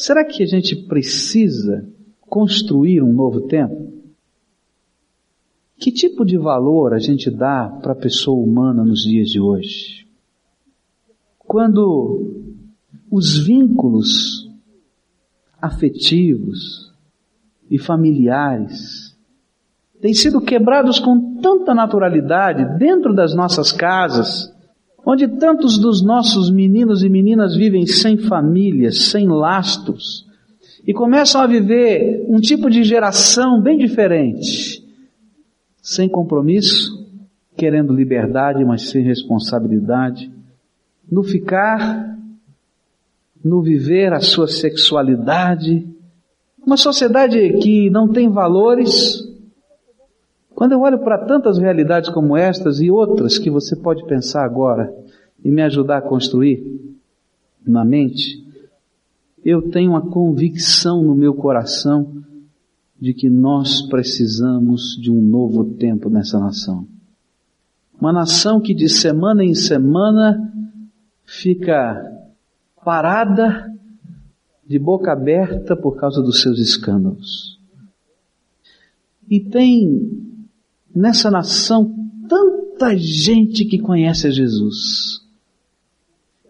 Será que a gente precisa construir um novo tempo? Que tipo de valor a gente dá para a pessoa humana nos dias de hoje? Quando os vínculos afetivos e familiares têm sido quebrados com tanta naturalidade dentro das nossas casas, onde tantos dos nossos meninos e meninas vivem sem família, sem lastros, e começam a viver um tipo de geração bem diferente, sem compromisso, querendo liberdade, mas sem responsabilidade, no ficar, no viver a sua sexualidade, uma sociedade que não tem valores, quando eu olho para tantas realidades como estas e outras que você pode pensar agora e me ajudar a construir na mente, eu tenho uma convicção no meu coração de que nós precisamos de um novo tempo nessa nação. Uma nação que de semana em semana fica parada, de boca aberta por causa dos seus escândalos. E tem nessa nação tanta gente que conhece Jesus.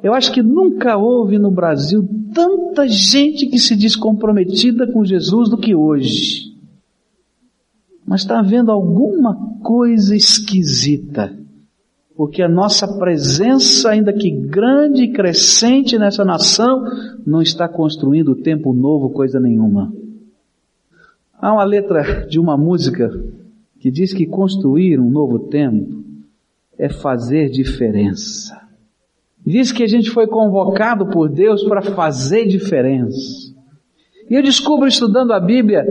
Eu acho que nunca houve no Brasil tanta gente que se diz comprometida com Jesus do que hoje. Mas está havendo alguma coisa esquisita, porque a nossa presença, ainda que grande e crescente nessa nação, não está construindo tempo novo, coisa nenhuma. Há uma letra de uma música que diz que construir um novo tempo é fazer diferença. Diz que a gente foi convocado por Deus para fazer diferença. E eu descubro estudando a Bíblia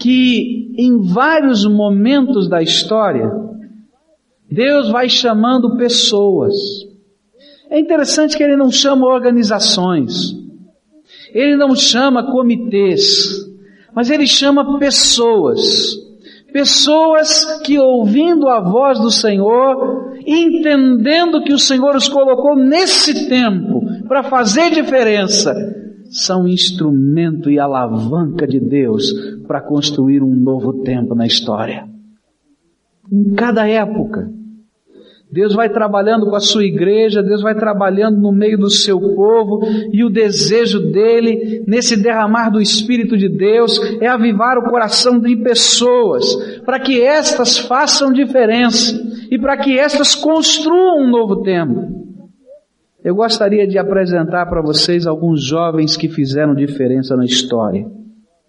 que em vários momentos da história, Deus vai chamando pessoas. É interessante que Ele não chama organizações, Ele não chama comitês, mas Ele chama pessoas. Pessoas que ouvindo a voz do Senhor, entendendo que o Senhor os colocou nesse tempo para fazer diferença, são instrumento e alavanca de Deus para construir um novo tempo na história. Em cada época, Deus vai trabalhando com a sua igreja, Deus vai trabalhando no meio do seu povo, e o desejo dele, nesse derramar do Espírito de Deus, é avivar o coração de pessoas, para que estas façam diferença, e para que estas construam um novo tempo. Eu gostaria de apresentar para vocês alguns jovens que fizeram diferença na história.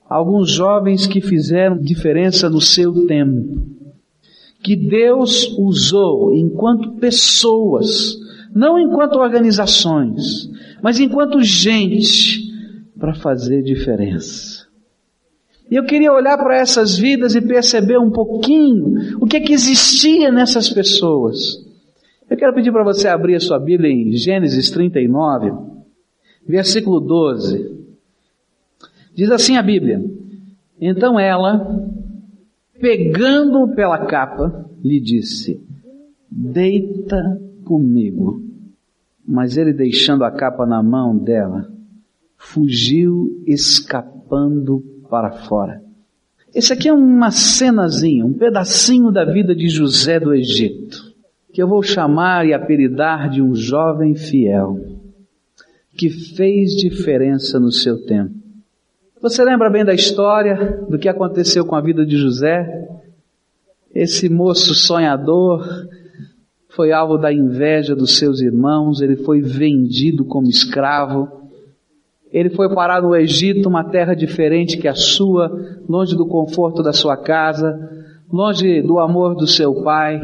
Alguns jovens que fizeram diferença no seu tempo que Deus usou enquanto pessoas, não enquanto organizações, mas enquanto gente, para fazer diferença. E eu queria olhar para essas vidas e perceber um pouquinho o que é que existia nessas pessoas. Eu quero pedir para você abrir a sua Bíblia em Gênesis 39, versículo 12. Diz assim a Bíblia: Então ela, pegando-o pela capa, lhe disse: Deita comigo. Mas ele, deixando a capa na mão dela, fugiu escapando para fora. Esse aqui é uma cenazinha, um pedacinho da vida de José do Egito, que eu vou chamar e apelidar de um jovem fiel, que fez diferença no seu tempo você lembra bem da história, do que aconteceu com a vida de José? Esse moço sonhador foi alvo da inveja dos seus irmãos, ele foi vendido como escravo. Ele foi parar no Egito, uma terra diferente que a sua, longe do conforto da sua casa, longe do amor do seu pai,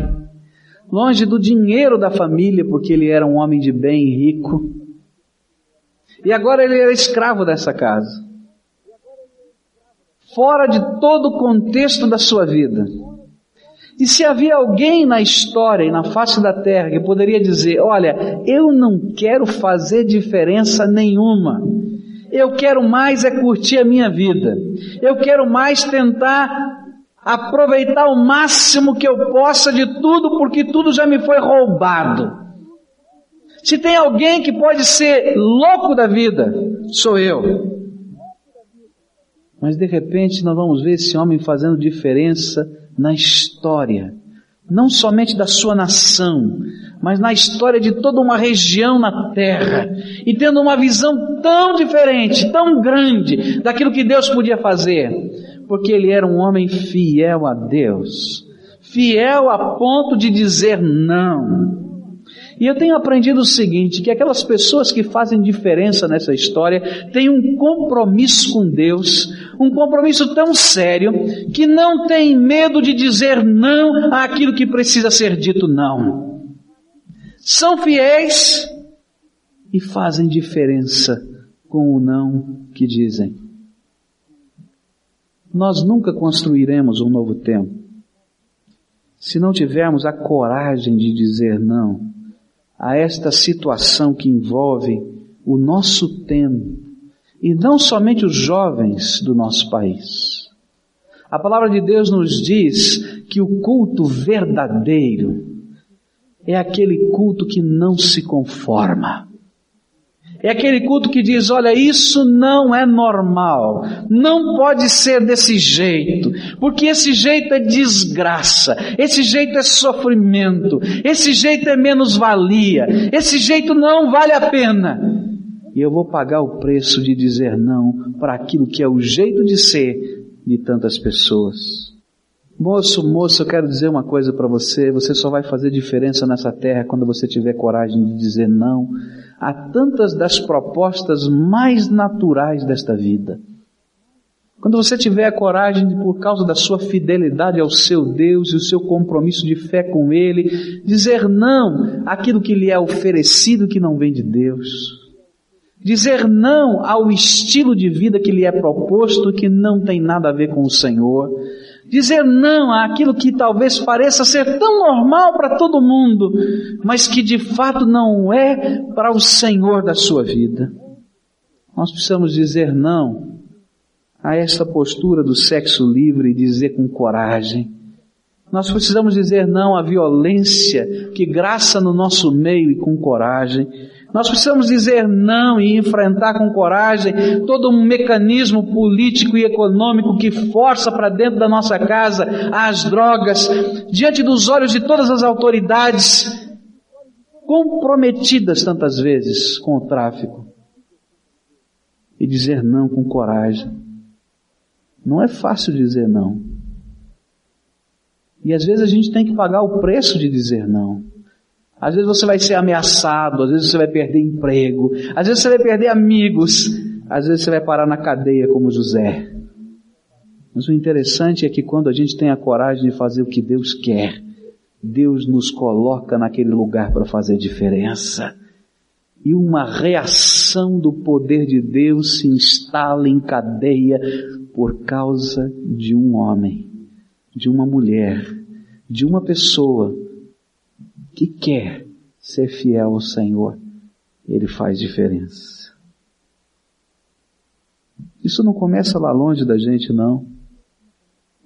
longe do dinheiro da família, porque ele era um homem de bem rico. E agora ele era escravo dessa casa fora de todo o contexto da sua vida. E se havia alguém na história e na face da terra que poderia dizer: Olha, eu não quero fazer diferença nenhuma. Eu quero mais é curtir a minha vida. Eu quero mais tentar aproveitar o máximo que eu possa de tudo, porque tudo já me foi roubado. Se tem alguém que pode ser louco da vida, sou eu. Mas de repente nós vamos ver esse homem fazendo diferença na história, não somente da sua nação, mas na história de toda uma região na terra, e tendo uma visão tão diferente, tão grande daquilo que Deus podia fazer, porque ele era um homem fiel a Deus, fiel a ponto de dizer não. E eu tenho aprendido o seguinte, que aquelas pessoas que fazem diferença nessa história têm um compromisso com Deus, um compromisso tão sério, que não tem medo de dizer não àquilo que precisa ser dito não. São fiéis e fazem diferença com o não que dizem. Nós nunca construiremos um novo tempo se não tivermos a coragem de dizer não a esta situação que envolve o nosso tempo e não somente os jovens do nosso país. A palavra de Deus nos diz que o culto verdadeiro é aquele culto que não se conforma. É aquele culto que diz, olha, isso não é normal, não pode ser desse jeito, porque esse jeito é desgraça, esse jeito é sofrimento, esse jeito é menos-valia, esse jeito não vale a pena. E eu vou pagar o preço de dizer não para aquilo que é o jeito de ser de tantas pessoas. Moço, moço, eu quero dizer uma coisa para você, você só vai fazer diferença nessa terra quando você tiver coragem de dizer não a tantas das propostas mais naturais desta vida. Quando você tiver a coragem de, por causa da sua fidelidade ao seu Deus e o seu compromisso de fé com Ele, dizer não àquilo que lhe é oferecido que não vem de Deus. Dizer não ao estilo de vida que lhe é proposto que não tem nada a ver com o Senhor dizer não àquilo que talvez pareça ser tão normal para todo mundo, mas que de fato não é para o Senhor da sua vida. Nós precisamos dizer não a esta postura do sexo livre e dizer com coragem. Nós precisamos dizer não à violência que graça no nosso meio e com coragem. Nós precisamos dizer não e enfrentar com coragem todo um mecanismo político e econômico que força para dentro da nossa casa as drogas, diante dos olhos de todas as autoridades comprometidas tantas vezes com o tráfico. E dizer não com coragem. Não é fácil dizer não. E às vezes a gente tem que pagar o preço de dizer não. Às vezes você vai ser ameaçado, às vezes você vai perder emprego, às vezes você vai perder amigos, às vezes você vai parar na cadeia como José. Mas o interessante é que quando a gente tem a coragem de fazer o que Deus quer, Deus nos coloca naquele lugar para fazer diferença. E uma reação do poder de Deus se instala em cadeia por causa de um homem, de uma mulher, de uma pessoa que quer ser fiel ao Senhor, ele faz diferença. Isso não começa lá longe da gente, não.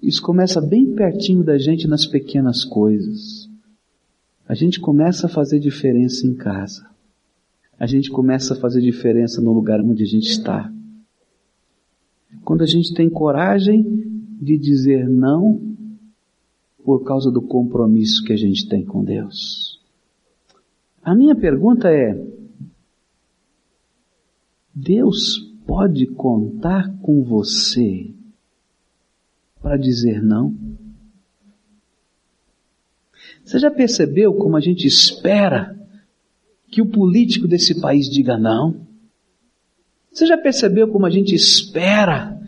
Isso começa bem pertinho da gente nas pequenas coisas. A gente começa a fazer diferença em casa. A gente começa a fazer diferença no lugar onde a gente está. Quando a gente tem coragem de dizer não por causa do compromisso que a gente tem com Deus. A minha pergunta é: Deus pode contar com você para dizer não? Você já percebeu como a gente espera que o político desse país diga não? Você já percebeu como a gente espera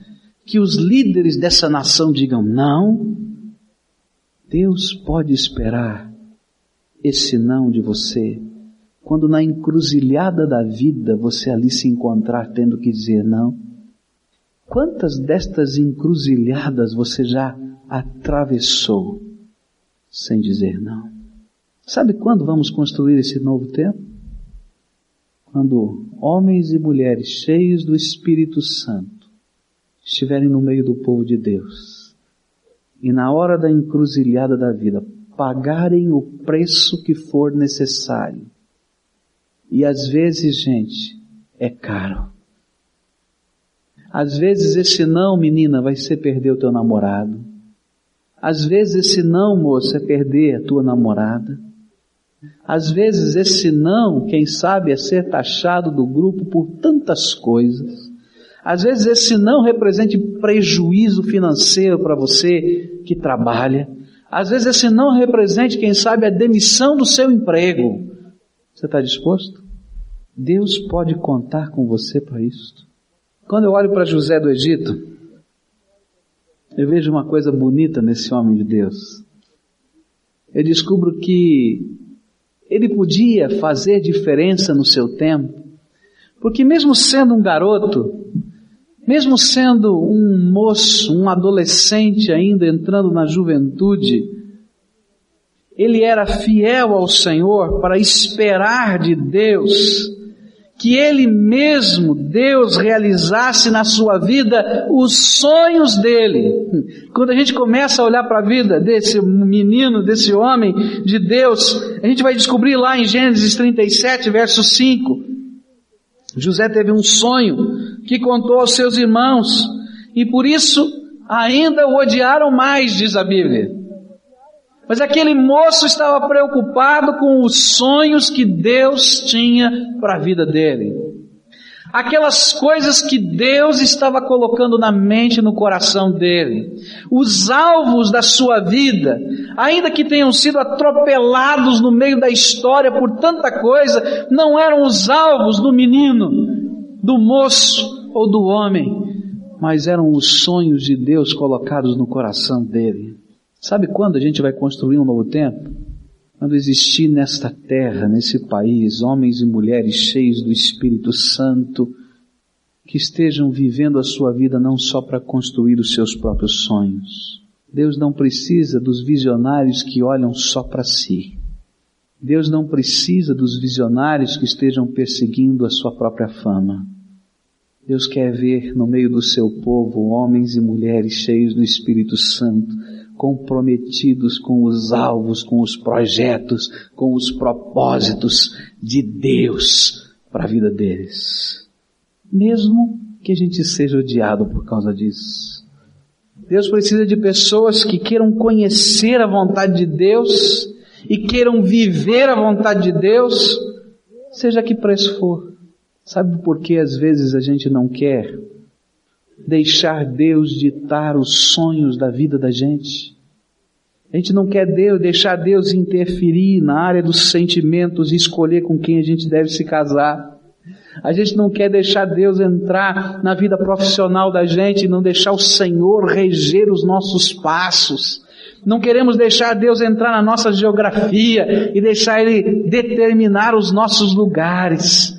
que os líderes dessa nação digam não? Deus pode esperar esse não de você quando na encruzilhada da vida você ali se encontrar tendo que dizer não? Quantas destas encruzilhadas você já atravessou sem dizer não? Sabe quando vamos construir esse novo tempo? Quando homens e mulheres cheios do Espírito Santo estiverem no meio do povo de Deus e na hora da encruzilhada da vida pagarem o preço que for necessário. E às vezes, gente, é caro. Às vezes esse não, menina, vai ser perder o teu namorado. Às vezes esse não, moça, é perder a tua namorada. Às vezes esse não, quem sabe, é ser taxado do grupo por tantas coisas. Às vezes esse não representa prejuízo financeiro para você que trabalha. Às vezes esse não representa, quem sabe, a demissão do seu emprego. Você está disposto? Deus pode contar com você para isso. Quando eu olho para José do Egito, eu vejo uma coisa bonita nesse homem de Deus. Eu descubro que ele podia fazer diferença no seu tempo, porque mesmo sendo um garoto, mesmo sendo um moço, um adolescente ainda entrando na juventude, ele era fiel ao Senhor para esperar de Deus que ele mesmo, Deus, realizasse na sua vida os sonhos dele. Quando a gente começa a olhar para a vida desse menino, desse homem de Deus, a gente vai descobrir lá em Gênesis 37, verso 5. José teve um sonho que contou aos seus irmãos e por isso ainda o odiaram mais, diz a Bíblia. Mas aquele moço estava preocupado com os sonhos que Deus tinha para a vida dele. Aquelas coisas que Deus estava colocando na mente e no coração dele. Os alvos da sua vida, ainda que tenham sido atropelados no meio da história por tanta coisa, não eram os alvos do menino, do moço ou do homem, mas eram os sonhos de Deus colocados no coração dele. Sabe quando a gente vai construir um novo tempo? Quando existir nesta terra, nesse país, homens e mulheres cheios do Espírito Santo, que estejam vivendo a sua vida não só para construir os seus próprios sonhos. Deus não precisa dos visionários que olham só para si. Deus não precisa dos visionários que estejam perseguindo a sua própria fama. Deus quer ver no meio do seu povo homens e mulheres cheios do Espírito Santo, comprometidos com os alvos, com os projetos, com os propósitos de Deus para a vida deles. Mesmo que a gente seja odiado por causa disso. Deus precisa de pessoas que queiram conhecer a vontade de Deus e queiram viver a vontade de Deus, seja que preço for. Sabe por que às vezes a gente não quer deixar Deus ditar os sonhos da vida da gente. A gente não quer Deus, deixar Deus interferir na área dos sentimentos e escolher com quem a gente deve se casar. A gente não quer deixar Deus entrar na vida profissional da gente e não deixar o Senhor reger os nossos passos. Não queremos deixar Deus entrar na nossa geografia e deixar Ele determinar os nossos lugares.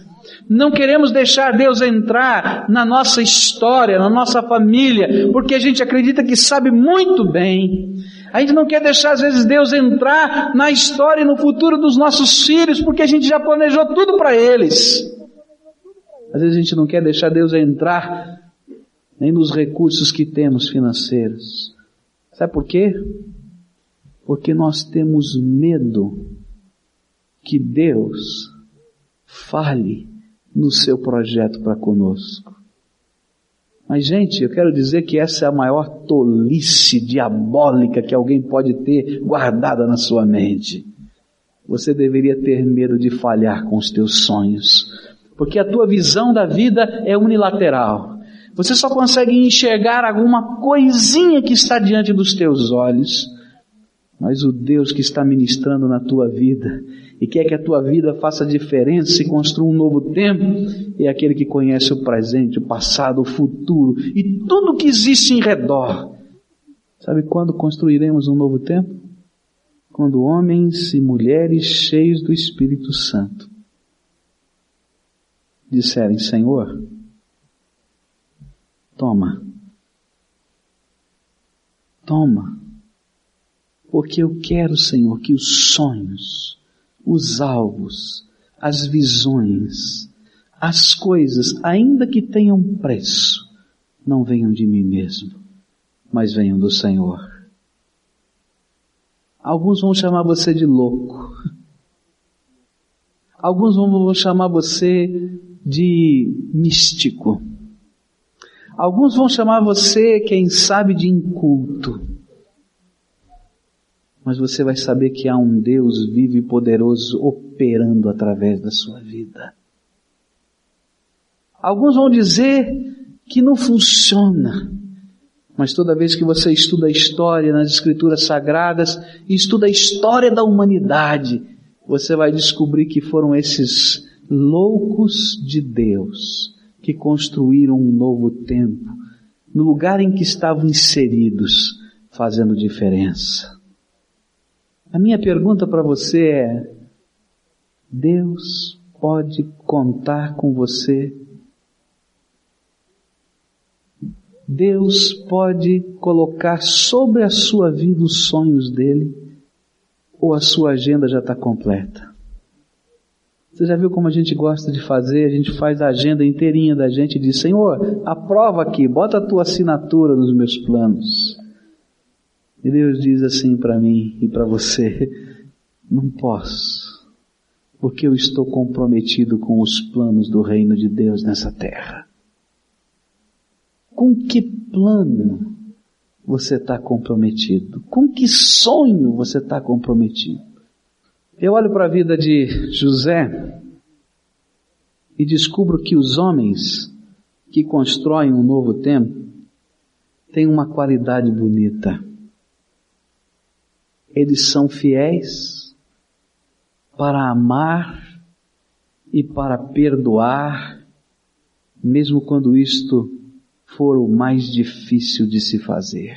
Não queremos deixar Deus entrar na nossa história, na nossa família, porque a gente acredita que sabe muito bem. A gente não quer deixar às vezes Deus entrar na história e no futuro dos nossos filhos, porque a gente já planejou tudo para eles. Às vezes a gente não quer deixar Deus entrar nem nos recursos que temos financeiros. Sabe por quê? Porque nós temos medo que Deus fale no seu projeto para conosco. Mas, gente, eu quero dizer que essa é a maior tolice diabólica que alguém pode ter guardada na sua mente. Você deveria ter medo de falhar com os teus sonhos, porque a tua visão da vida é unilateral. Você só consegue enxergar alguma coisinha que está diante dos teus olhos. Mas o Deus que está ministrando na tua vida, e quer que a tua vida faça diferença e construa um novo tempo, é aquele que conhece o presente, o passado, o futuro e tudo que existe em redor. Sabe quando construiremos um novo tempo? Quando homens e mulheres cheios do Espírito Santo disserem: Senhor, toma, toma, porque eu quero, Senhor, que os sonhos, os alvos, as visões, as coisas, ainda que tenham preço, não venham de mim mesmo, mas venham do Senhor. Alguns vão chamar você de louco. Alguns vão chamar você de místico. Alguns vão chamar você, quem sabe, de inculto. Mas você vai saber que há um Deus vivo e poderoso operando através da sua vida. Alguns vão dizer que não funciona. Mas toda vez que você estuda a história nas escrituras sagradas e estuda a história da humanidade, você vai descobrir que foram esses loucos de Deus que construíram um novo tempo no lugar em que estavam inseridos, fazendo diferença. A minha pergunta para você é: Deus pode contar com você Deus pode colocar sobre a sua vida os sonhos dele, ou a sua agenda já está completa. Você já viu como a gente gosta de fazer? A gente faz a agenda inteirinha da gente e diz: Senhor, aprova aqui, bota a tua assinatura nos meus planos. E Deus diz assim para mim e para você: Não posso, porque eu estou comprometido com os planos do reino de Deus nessa terra. Com que plano você está comprometido? Com que sonho você está comprometido? Eu olho para a vida de José e descubro que os homens que constroem um novo tempo têm uma qualidade bonita. Eles são fiéis para amar e para perdoar, mesmo quando isto for o mais difícil de se fazer.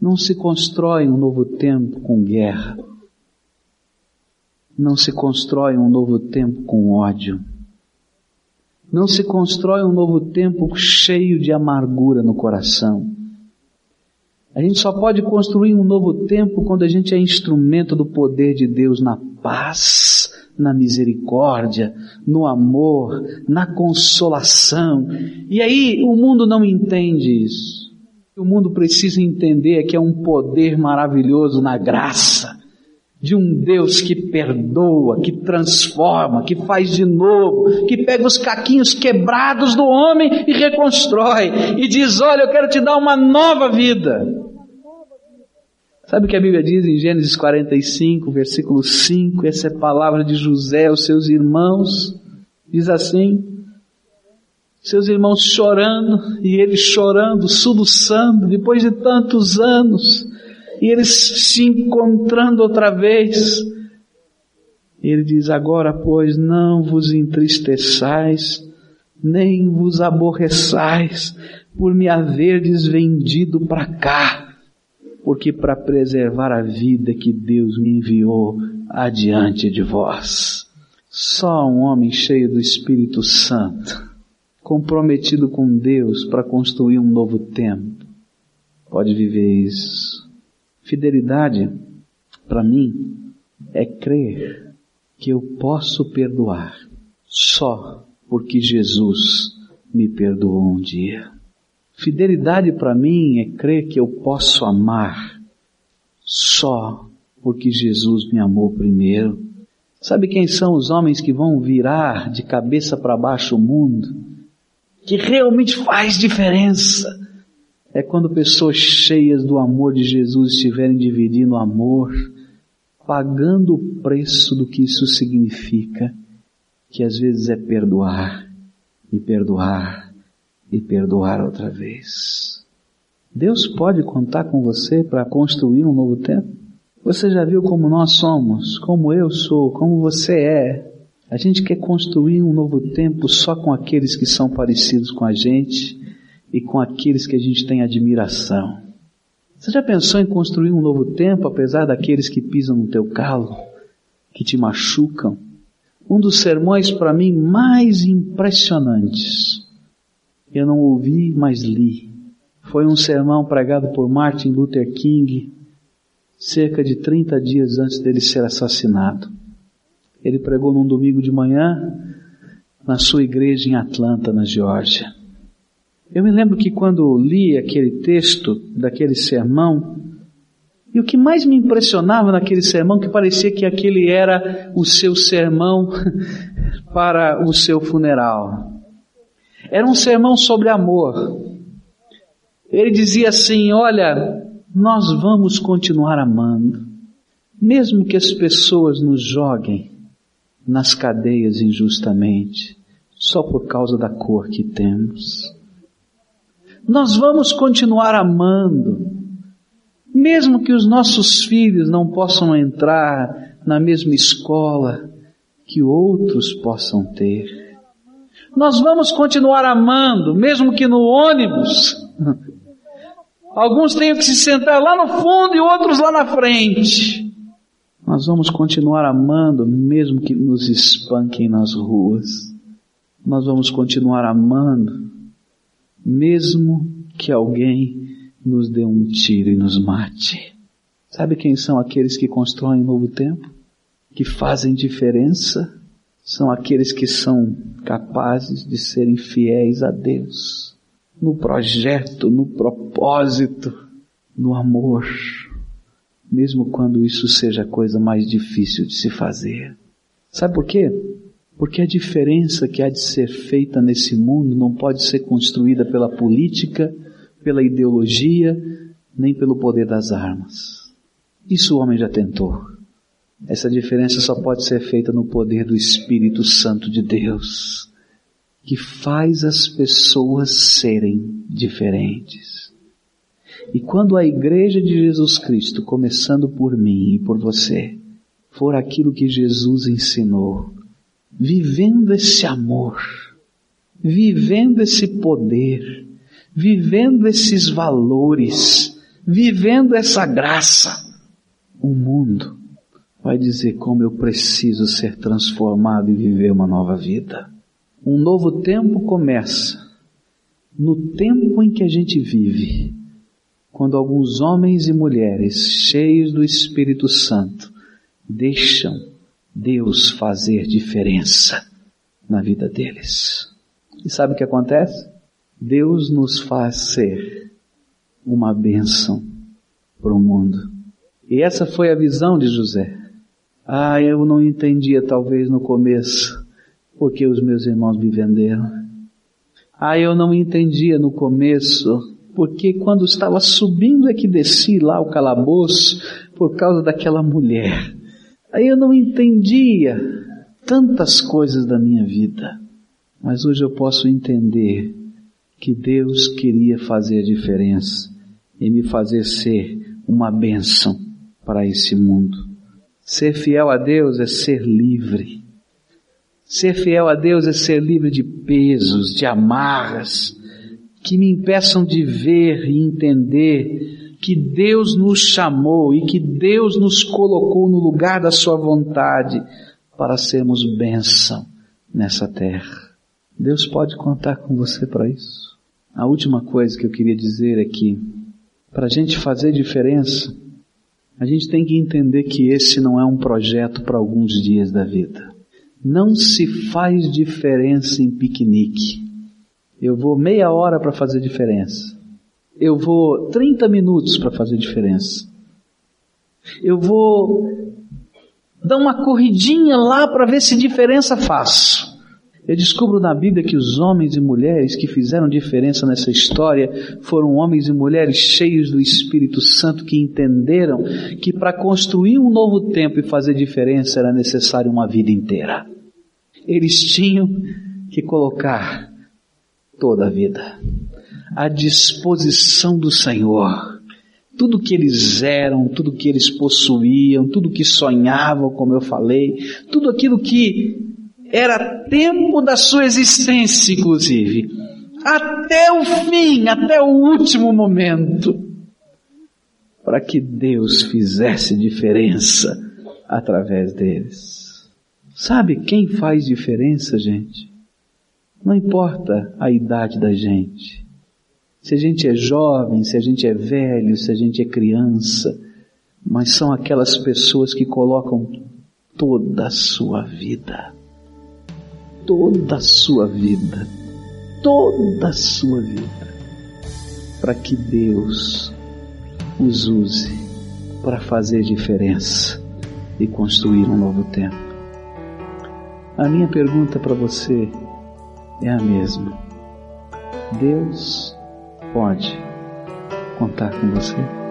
Não se constrói um novo tempo com guerra. Não se constrói um novo tempo com ódio. Não se constrói um novo tempo cheio de amargura no coração. A gente só pode construir um novo tempo quando a gente é instrumento do poder de Deus na paz na misericórdia, no amor, na consolação. E aí o mundo não entende isso. O mundo precisa entender que é um poder maravilhoso na graça de um Deus que perdoa, que transforma, que faz de novo, que pega os caquinhos quebrados do homem e reconstrói e diz: Olha, eu quero te dar uma nova vida. Sabe o que a Bíblia diz em Gênesis 45, versículo 5? Essa é a palavra de José aos seus irmãos. Diz assim: seus irmãos chorando e ele chorando, soluçando, depois de tantos anos, e eles se encontrando outra vez. Ele diz: Agora, pois, não vos entristeçais, nem vos aborreçais por me haverdes vendido para cá porque para preservar a vida que Deus me enviou adiante de vós. Só um homem cheio do Espírito Santo, comprometido com Deus para construir um novo tempo, pode viver isso. Fidelidade, para mim, é crer que eu posso perdoar só porque Jesus me perdoou um dia. Fidelidade para mim é crer que eu posso amar só porque Jesus me amou primeiro. Sabe quem são os homens que vão virar de cabeça para baixo o mundo? Que realmente faz diferença. É quando pessoas cheias do amor de Jesus estiverem dividindo amor, pagando o preço do que isso significa, que às vezes é perdoar e perdoar e perdoar outra vez. Deus pode contar com você para construir um novo tempo? Você já viu como nós somos, como eu sou, como você é? A gente quer construir um novo tempo só com aqueles que são parecidos com a gente e com aqueles que a gente tem admiração. Você já pensou em construir um novo tempo apesar daqueles que pisam no teu calo, que te machucam? Um dos sermões para mim mais impressionantes eu não ouvi, mas li. Foi um sermão pregado por Martin Luther King cerca de 30 dias antes dele ser assassinado. Ele pregou num domingo de manhã na sua igreja em Atlanta, na Geórgia. Eu me lembro que quando li aquele texto daquele sermão, e o que mais me impressionava naquele sermão, que parecia que aquele era o seu sermão para o seu funeral Era um sermão sobre amor. Ele dizia assim: Olha, nós vamos continuar amando, mesmo que as pessoas nos joguem nas cadeias injustamente, só por causa da cor que temos. Nós vamos continuar amando, mesmo que os nossos filhos não possam entrar na mesma escola que outros possam ter. Nós vamos continuar amando, mesmo que no ônibus alguns tenham que se sentar lá no fundo e outros lá na frente. Nós vamos continuar amando, mesmo que nos espanquem nas ruas. Nós vamos continuar amando, mesmo que alguém nos dê um tiro e nos mate. Sabe quem são aqueles que constroem um novo tempo? Que fazem diferença? São aqueles que são capazes de serem fiéis a Deus. No projeto, no propósito, no amor. Mesmo quando isso seja a coisa mais difícil de se fazer. Sabe por quê? Porque a diferença que há de ser feita nesse mundo não pode ser construída pela política, pela ideologia, nem pelo poder das armas. Isso o homem já tentou. Essa diferença só pode ser feita no poder do Espírito Santo de Deus, que faz as pessoas serem diferentes. E quando a igreja de Jesus Cristo, começando por mim e por você, for aquilo que Jesus ensinou, vivendo esse amor, vivendo esse poder, vivendo esses valores, vivendo essa graça, o mundo vai dizer como eu preciso ser transformado e viver uma nova vida. Um novo tempo começa no tempo em que a gente vive, quando alguns homens e mulheres cheios do Espírito Santo deixam Deus fazer diferença na vida deles. E sabe o que acontece? Deus nos faz ser uma bênção para o mundo. E essa foi a visão de José. Ah, eu não entendia talvez no começo porque os meus irmãos me venderam. Ah, eu não entendia no começo porque quando estava subindo é que desci lá o calabouço por causa daquela mulher. Aí eu não entendia tantas coisas da minha vida, mas hoje eu posso entender que Deus queria fazer a diferença e me fazer ser uma bênção para esse mundo. Ser fiel a Deus é ser livre. Ser fiel a Deus é ser livre de pesos, de amarras, que me impeçam de ver e entender que Deus nos chamou e que Deus nos colocou no lugar da sua vontade para sermos bênção nessa terra. Deus pode contar com você para isso. A última coisa que eu queria dizer é que para a gente fazer diferença, a gente tem que entender que esse não é um projeto para alguns dias da vida. Não se faz diferença em piquenique. Eu vou meia hora para fazer diferença eu vou 30 minutos para fazer diferença. Eu vou dar uma corridinha lá para ver se diferença faço. Eu descubro na Bíblia que os homens e mulheres que fizeram diferença nessa história foram homens e mulheres cheios do Espírito Santo que entenderam que para construir um novo tempo e fazer diferença era necessário uma vida inteira. Eles tinham que colocar toda a vida à disposição do Senhor. Tudo que eles eram, tudo que eles possuíam, tudo que sonhavam, como eu falei, tudo aquilo que era tempo da sua existência, inclusive, até o fim, até o último momento, para que Deus fizesse diferença através deles. Sabe quem faz diferença, gente? Não importa a idade da gente se a gente é jovem, se a gente é velho, se a gente é criança, mas são aquelas pessoas que colocam toda a sua vida, toda a sua vida, toda a sua vida, para que Deus os use para fazer diferença e construir um novo tempo. A minha pergunta para você é a mesma Deus pode contar com você.